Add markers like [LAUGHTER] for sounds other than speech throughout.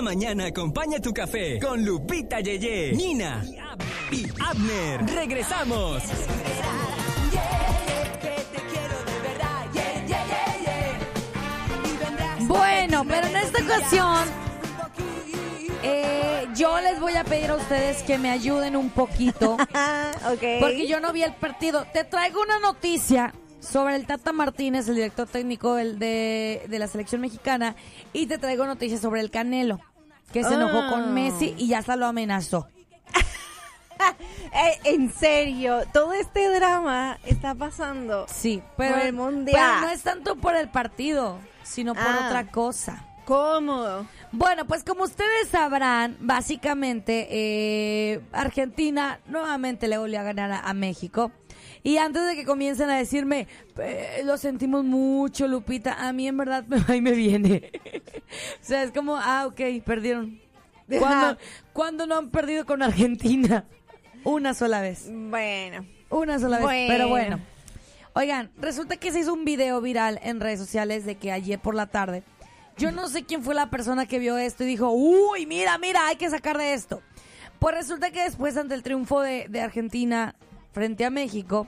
Cada mañana acompaña tu café con Lupita Yeye, Nina y Abner. ¡Regresamos! Bueno, pero en esta ocasión eh, yo les voy a pedir a ustedes que me ayuden un poquito. [LAUGHS] Porque yo no vi el partido. Te traigo una noticia sobre el Tata Martínez, el director técnico del- de, de la selección mexicana, y te traigo noticias sobre el Canelo, que se enojó Ah. con Messi y ya hasta lo amenazó. [LAUGHS] Eh, en serio, todo este drama está pasando. Sí, pero, Por el mundial. pero no es tanto por el partido, sino por Ah. otra cosa. ¿Cómo? Bueno, pues como ustedes sabrán, básicamente eh, Argentina nuevamente le volvió a ganar a, a México. Y antes de que comiencen a decirme, "Eh, lo sentimos mucho, Lupita, a mí en verdad ahí me viene. [LAUGHS] o sea, es como, ah, ok, perdieron. ¿Cuándo, cuándo no han perdido con Argentina? [LAUGHS] Una sola vez. Bueno. Una sola vez. Bueno. Pero bueno. Oigan, resulta que se hizo un video viral en redes sociales de que ayer por la tarde. Yo no sé quién fue la persona que vio esto y dijo, uy, mira, mira, hay que sacar de esto. Pues resulta que después, ante el triunfo de, de Argentina frente a México,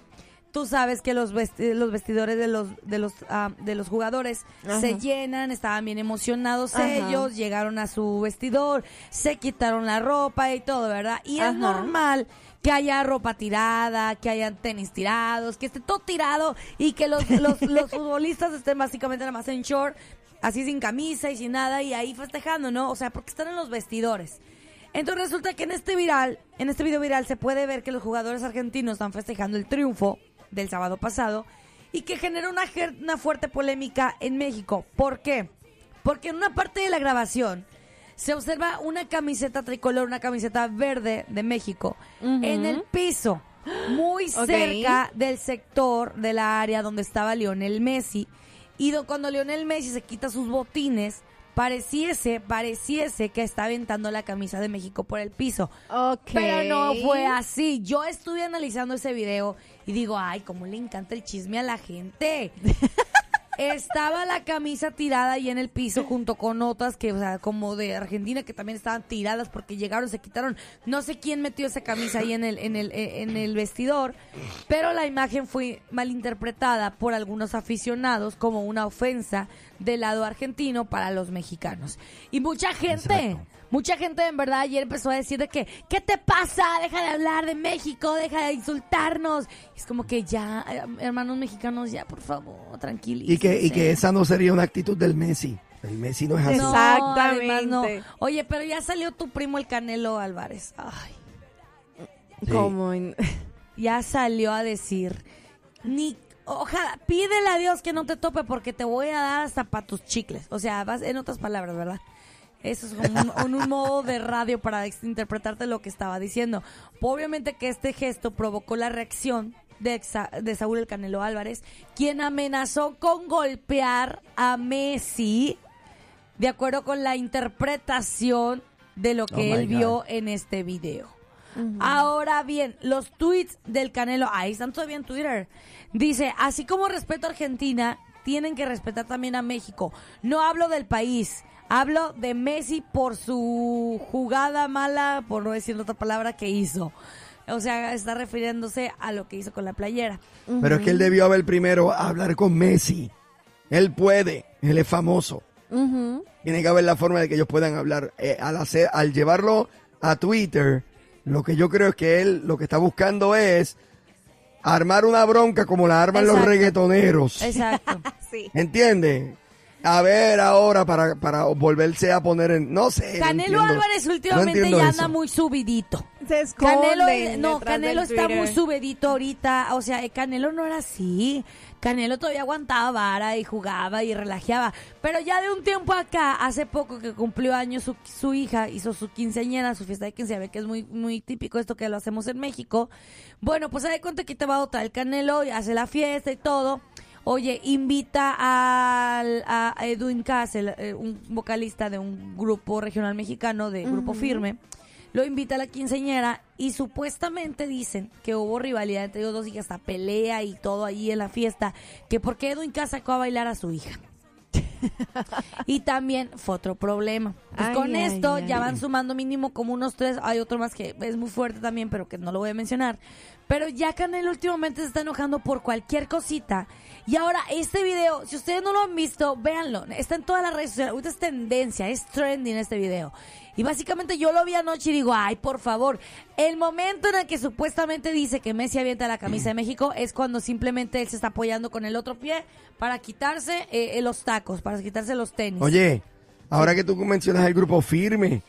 tú sabes que los, vesti- los vestidores de los, de los, ah, de los jugadores Ajá. se llenan, estaban bien emocionados Ajá. ellos, llegaron a su vestidor, se quitaron la ropa y todo, ¿verdad? Y es normal que haya ropa tirada, que hayan tenis tirados, que esté todo tirado y que los, los, [LAUGHS] los futbolistas estén básicamente nada más en short, así sin camisa y sin nada y ahí festejando, ¿no? O sea, porque están en los vestidores. Entonces resulta que en este viral, en este video viral se puede ver que los jugadores argentinos están festejando el triunfo del sábado pasado y que generó una, fuerte polémica en México. ¿Por qué? Porque en una parte de la grabación se observa una camiseta tricolor, una camiseta verde de México en el piso, muy cerca del sector de la área donde estaba Lionel Messi. Y do- cuando Lionel Messi se quita sus botines, pareciese, pareciese que está aventando la camisa de México por el piso. Ok. Pero no fue así. Yo estuve analizando ese video y digo, ay, cómo le encanta el chisme a la gente. [LAUGHS] Estaba la camisa tirada ahí en el piso junto con otras que, o sea, como de Argentina que también estaban tiradas porque llegaron, se quitaron. No sé quién metió esa camisa ahí en el, en el, eh, en el vestidor, pero la imagen fue malinterpretada por algunos aficionados como una ofensa del lado argentino para los mexicanos. Y mucha gente, mucha gente en verdad ayer empezó a decir de que, ¿qué te pasa? Deja de hablar de México, deja de insultarnos. Es como que ya, eh, hermanos mexicanos, ya, por favor, tranquilícense. Y que, y que esa no sería una actitud del Messi. El Messi no es así. No, Exactamente. además no. Oye, pero ya salió tu primo el Canelo Álvarez. Ay, Sí. ¿Cómo? en- [LAUGHS] ya salió a decir, ni, ojalá, pídele a Dios que no te tope porque te voy a dar hasta para tus chicles. O sea, vas, en otras palabras, ¿verdad? Eso es como un, un- un modo de radio para interpretarte lo que estaba diciendo. Obviamente que este gesto provocó la reacción de, Sa- de Saúl el Canelo Álvarez, quien amenazó con golpear a Messi de acuerdo con la interpretación de lo que Oh él vio en este video. Ahora bien, los tweets del Canelo, ahí están todavía en Twitter. Dice, así como respeto a Argentina, tienen que respetar también a México. No hablo del país, hablo de Messi por su jugada mala, por no decir otra palabra, que hizo. O sea, está refiriéndose a lo que hizo con la playera. Pero es que él debió haber primero hablar con Messi. Él puede, él es famoso. Tiene que haber la forma de que ellos puedan hablar. Eh, al, hacer, al llevarlo a Twitter, lo que yo creo es que él lo que está buscando es armar una bronca como la arman los reggaetoneros. Exacto. [LAUGHS] Sí. ¿Entiendes? A ver ahora para, para volverse a poner en... No sé. no Canelo entiendo. Álvarez No últimamente ya eso. anda muy subidito. Se Canelo, no, Canelo del está Twitter. muy subidito ahorita. O sea, eh, Canelo no era así. Canelo todavía aguantaba vara y jugaba y relajeaba. Pero ya de un tiempo acá, hace poco que cumplió años su, su hija, hizo su quinceañera, su fiesta de quinceañera, que es muy, muy típico esto que lo hacemos en México. Bueno, pues se da cuenta que te va a otra el Canelo y hace la fiesta y todo. Oye, invita al, a Edwin Castle, eh, un vocalista de un grupo regional mexicano, de Grupo Firme. Lo invita a la quinceañera y supuestamente dicen que hubo rivalidad entre ellos dos y que hasta pelea y todo ahí en la fiesta. Que porque Edwin Castle sacó a bailar a su hija. [LAUGHS] y también fue otro problema. Pues Ay, con ay, esto ay. ya van sumando mínimo como unos tres. Hay otro más que es muy fuerte también, pero que no lo voy a mencionar. Pero ya Canelo últimamente se está enojando por cualquier cosita. Y ahora este video, si ustedes no lo han visto, véanlo. Está en todas las redes sociales. Ahorita es tendencia, es trending este video. Y básicamente yo lo vi anoche y digo, ay, por favor. El momento en el que supuestamente dice que Messi avienta la camisa de México es cuando simplemente él se está apoyando con el otro pie para quitarse eh, eh, los tacos, para quitarse los tenis. Oye, ahora que tú mencionas el grupo firme,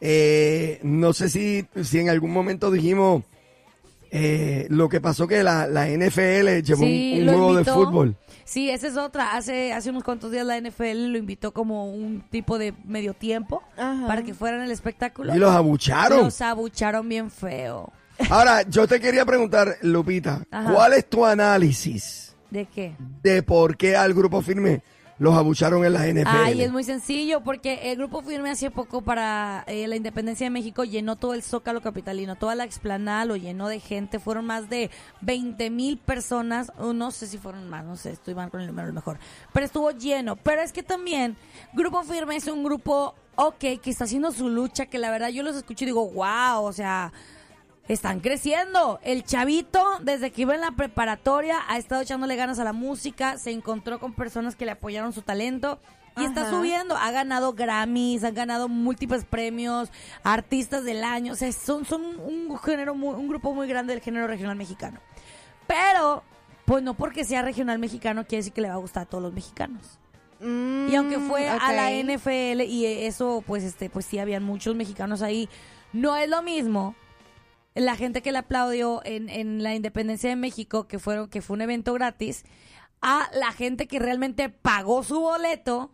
eh, no sé si, si en algún momento dijimos eh, lo que pasó que la, la NFL llevó Sí, un, juego invitó. de fútbol. Sí, esa es otra. Hace, hace unos cuantos días la NFL lo invitó como un tipo de medio tiempo Ajá. para que fueran el espectáculo. Y los abucharon. Los abucharon bien feo. Ahora, yo te quería preguntar, Lupita, Ajá. ¿cuál es tu análisis ¿De qué? de por qué al grupo firme los abucharon en la NFL? Ay, es muy sencillo porque el Grupo Firme hace poco para eh, la independencia de México llenó todo el Zócalo Capitalino, toda la explanada lo llenó de gente, fueron más de 20 mil personas, no sé si fueron más, no sé, estoy mal con el número mejor, pero estuvo lleno. Pero es que también Grupo Firme es un grupo, ok, que está haciendo su lucha, que la verdad yo los escucho y digo, wow, o sea... Están creciendo. El chavito, desde que iba en la preparatoria, ha estado echándole ganas a la música, se encontró con personas que le apoyaron su talento y está subiendo. Ha ganado Grammys, han ganado múltiples premios, artistas del año. O sea, son, son un género, muy- un grupo muy grande del género regional mexicano. Pero, pues no porque sea regional mexicano quiere decir que le va a gustar a todos los mexicanos. Mm, Y aunque fue a la. NFL y eso, pues este, pues sí habían muchos mexicanos ahí. No es lo mismo la gente que le aplaudió en, en la independencia de México, que fueron, que fue un evento gratis, a la gente que realmente pagó su boleto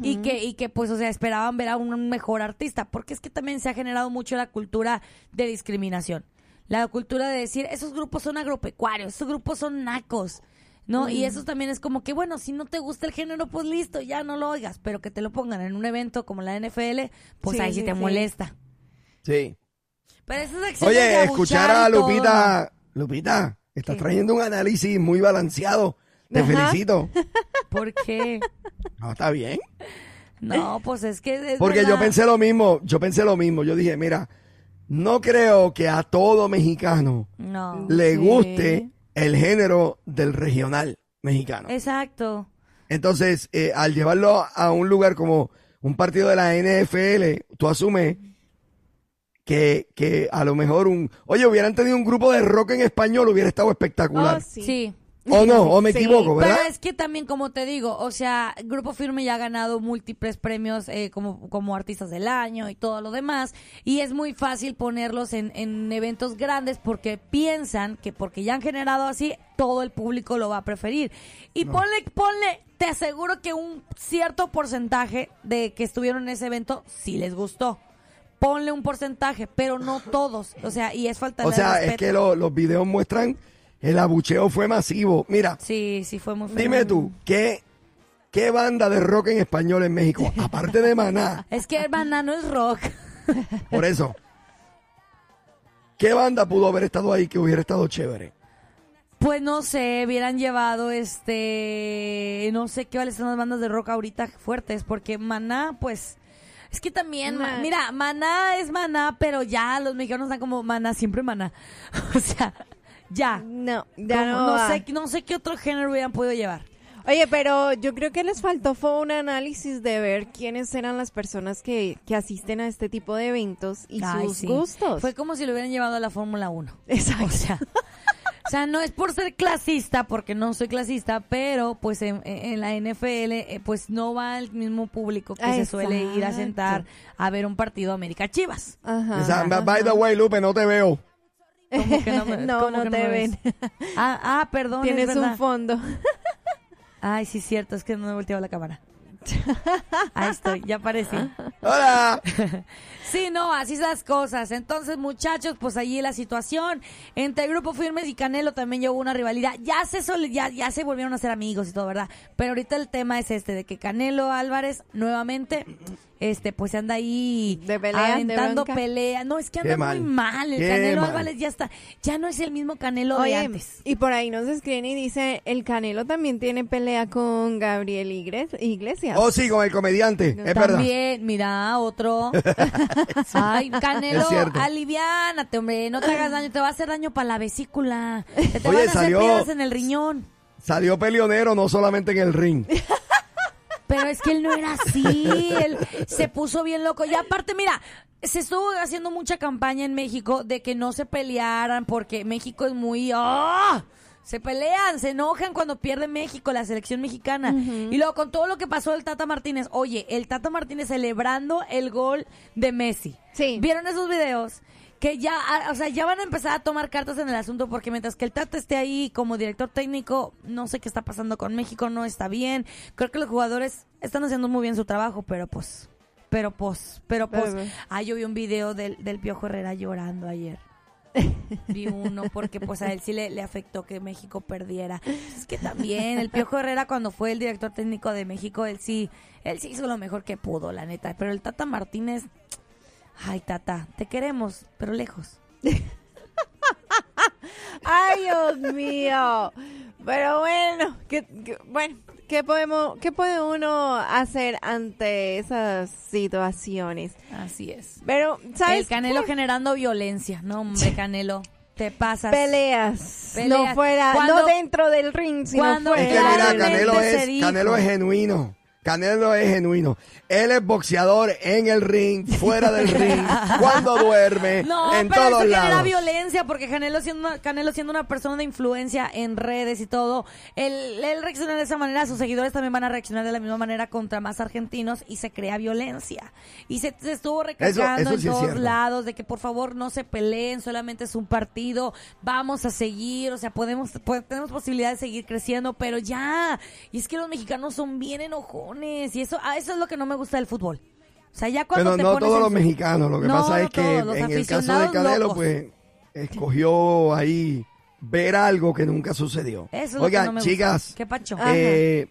y que, y que pues, o sea, esperaban ver a un mejor artista. Porque es que también se ha generado mucho la cultura de discriminación. La cultura de decir, esos grupos son agropecuarios, esos grupos son nacos. ¿No? Y eso también es como que, bueno, si no te gusta el género, pues listo, ya no lo oigas. Pero que te lo pongan en un evento como la NFL, pues Sí, ahí sí, sí, te sí. molesta. Sí. Pero esas acciones de Oye, abuchar escuchar y a todo, Lupita, Lupita, estás ¿Qué? trayendo un análisis muy balanceado. Te Ajá. felicito. [LAUGHS] ¿Por qué? No, está bien. No, pues es que es Porque yo pensé lo mismo, yo pensé lo mismo. Yo dije, mira, no creo que a todo mexicano No. le Sí. guste el género del regional mexicano. Exacto. Entonces, eh, al llevarlo a un lugar como un partido de la NFL, tú asumes que, que a lo mejor un... Oye, hubieran tenido un grupo de rock en español, hubiera estado espectacular. Oh, sí. Sí. ¿O no? ¿O me Sí. equivoco, verdad? Pero es que también, como te digo, o sea, Grupo Firme ya ha ganado múltiples premios eh, como, como artistas del año y todo lo demás. Y es muy fácil ponerlos en, en eventos grandes porque piensan que porque ya han generado así, todo el público lo va a preferir. Y ponle, ponle, te aseguro que un cierto porcentaje de que estuvieron en ese evento sí les gustó. Ponle un porcentaje, pero no todos. O sea, y es falta O sea, es que lo- los videos muestran el abucheo fue masivo. Mira, Sí, sí fue muy feo. dime tú, ¿qué, ¿qué banda de rock en español en México? [LAUGHS] Aparte de Maná, Es que el banano es rock. por eso. ¿Qué banda pudo haber estado ahí que hubiera estado chévere? Pues no sé, hubieran llevado este, no sé qué valen son las bandas de rock ahorita fuertes, porque Maná, pues, es que también, ma- mira, Maná es Maná, pero ya los mexicanos están como Maná, siempre Maná. [LAUGHS] O sea, ya. No, ya Como- no, no sé, no sé qué otro género hubieran podido llevar. Oye, pero yo creo que les faltó fue un análisis de ver quiénes eran las personas que, que asisten a este tipo de eventos y Ay, sus sí. gustos. Fue como si lo hubieran llevado a la Fórmula 1. Exacto. O sea, sea, no es por ser clasista, porque no soy clasista, pero pues en, en la NFL eh, pues no va el mismo público que se suele ir a sentar a ver un partido América Chivas. Ajá. O sea, by the way, Lupe, no te veo. ¿Cómo que no, me- [LAUGHS] no, cómo no que te me ven. ves? Ah, ah, perdón, es Tienes un fondo. Ay, sí, cierto, es que no he volteado la cámara. Ahí estoy, ya aparecí. Hola. [LAUGHS] Sí, no, así son las cosas. Entonces, muchachos, pues allí la situación entre Grupo Firmes y Canelo también llevó una rivalidad. Ya se ya, ya se volvieron a ser amigos y todo, ¿verdad? Pero ahorita el tema es este, de que Canelo Álvarez nuevamente este, pues anda ahí De pelea, de aventando pelea. No, es que anda mal. muy mal. El Qué Canelo mal. Álvarez ya está, ya no es el mismo Canelo de Oye, antes. y por ahí nos escriben y dice, el Canelo también tiene pelea con Gabriel Igles- Iglesias. Oh, sí, con el comediante. Es verdad. También, mira, otro. [LAUGHS] Ay, Canelo, aliviánate, hombre, no te hagas daño, te va a hacer daño para la vesícula. Te Oye, van a hacer salió- piedras en el riñón. Salió peleonero, no solamente en el ring. [LAUGHS] Pero es que él no era así, él se puso bien loco. Y aparte, mira, se estuvo haciendo mucha campaña en México de que no se pelearan porque México es muy... ¡ah! Se pelean, se enojan cuando pierde México, la selección mexicana. Y luego con todo lo que pasó el Tata Martínez, oye, el Tata Martínez celebrando el gol de Messi. Sí. ¿Vieron esos videos? Que ya, o sea, ya van a empezar a tomar cartas en el asunto porque mientras que el Tata esté ahí como director técnico, no sé qué está pasando con México, no está bien. Creo que los jugadores están haciendo muy bien su trabajo, pero pues, pero pues, pero pues. Ah, yo vi un video del, del Piojo Herrera llorando ayer. [LAUGHS] Vi uno porque pues a él sí le, le afectó que México perdiera. Es que también el [LAUGHS] Piojo Herrera cuando fue el director técnico de México, él sí, él sí hizo lo mejor que pudo, la neta. Pero el Tata Martínez, ay Tata, te queremos, pero lejos. [LAUGHS] Ay, Dios mío. Pero bueno, ¿qué, qué- bueno, ¿qué podemos, qué puede uno hacer ante esas situaciones? Así es. Pero, ¿sabes? El Canelo qué? generando violencia. No, hombre, Canelo, te pasas. Peleas, Peleas. no fuera, Cuando- no dentro del ring, sino cuando- Es que fuera. mira, Canelo es. Canelo es genuino. Canelo es genuino. Él es boxeador en el ring, fuera del ring, [LAUGHS] cuando duerme, No, en pero todos eso genera lados. violencia porque Canelo siendo, una, Canelo siendo una persona de influencia en redes y todo, él, él reacciona de esa manera, sus seguidores también van a reaccionar de la misma manera contra más argentinos y se crea violencia. Y se, se estuvo recalcando eso en sí todos lados de que por favor no se peleen, solamente es un partido, vamos a seguir, o sea, podemos, po- tenemos posibilidad de seguir creciendo, pero ya. Y es que los mexicanos son bien enojones y eso, ah, eso es lo que no me gusta del fútbol. O sea, ya cuando Pero te no pones todos los mexicanos. Lo que No, pasa no es que todos, en el caso de Canelo, locos. pues, escogió ahí ver algo que nunca sucedió. Eso es lo que Oigan, no me gusta. chicas, ¿Qué pacho? Ajá. eh,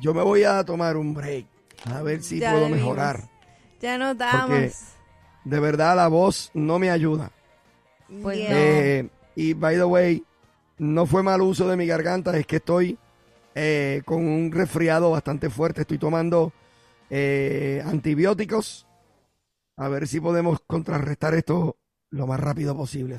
yo me voy a tomar un break. A ver si Ya puedo mejorar. Ya notamos. Porque- De verdad, la voz no me ayuda. Pues Yeah. Eh, y by the way, no fue mal uso de mi garganta, es que estoy eh, con un resfriado bastante fuerte. Estoy tomando eh, antibióticos. A ver si podemos contrarrestar esto lo más rápido posible.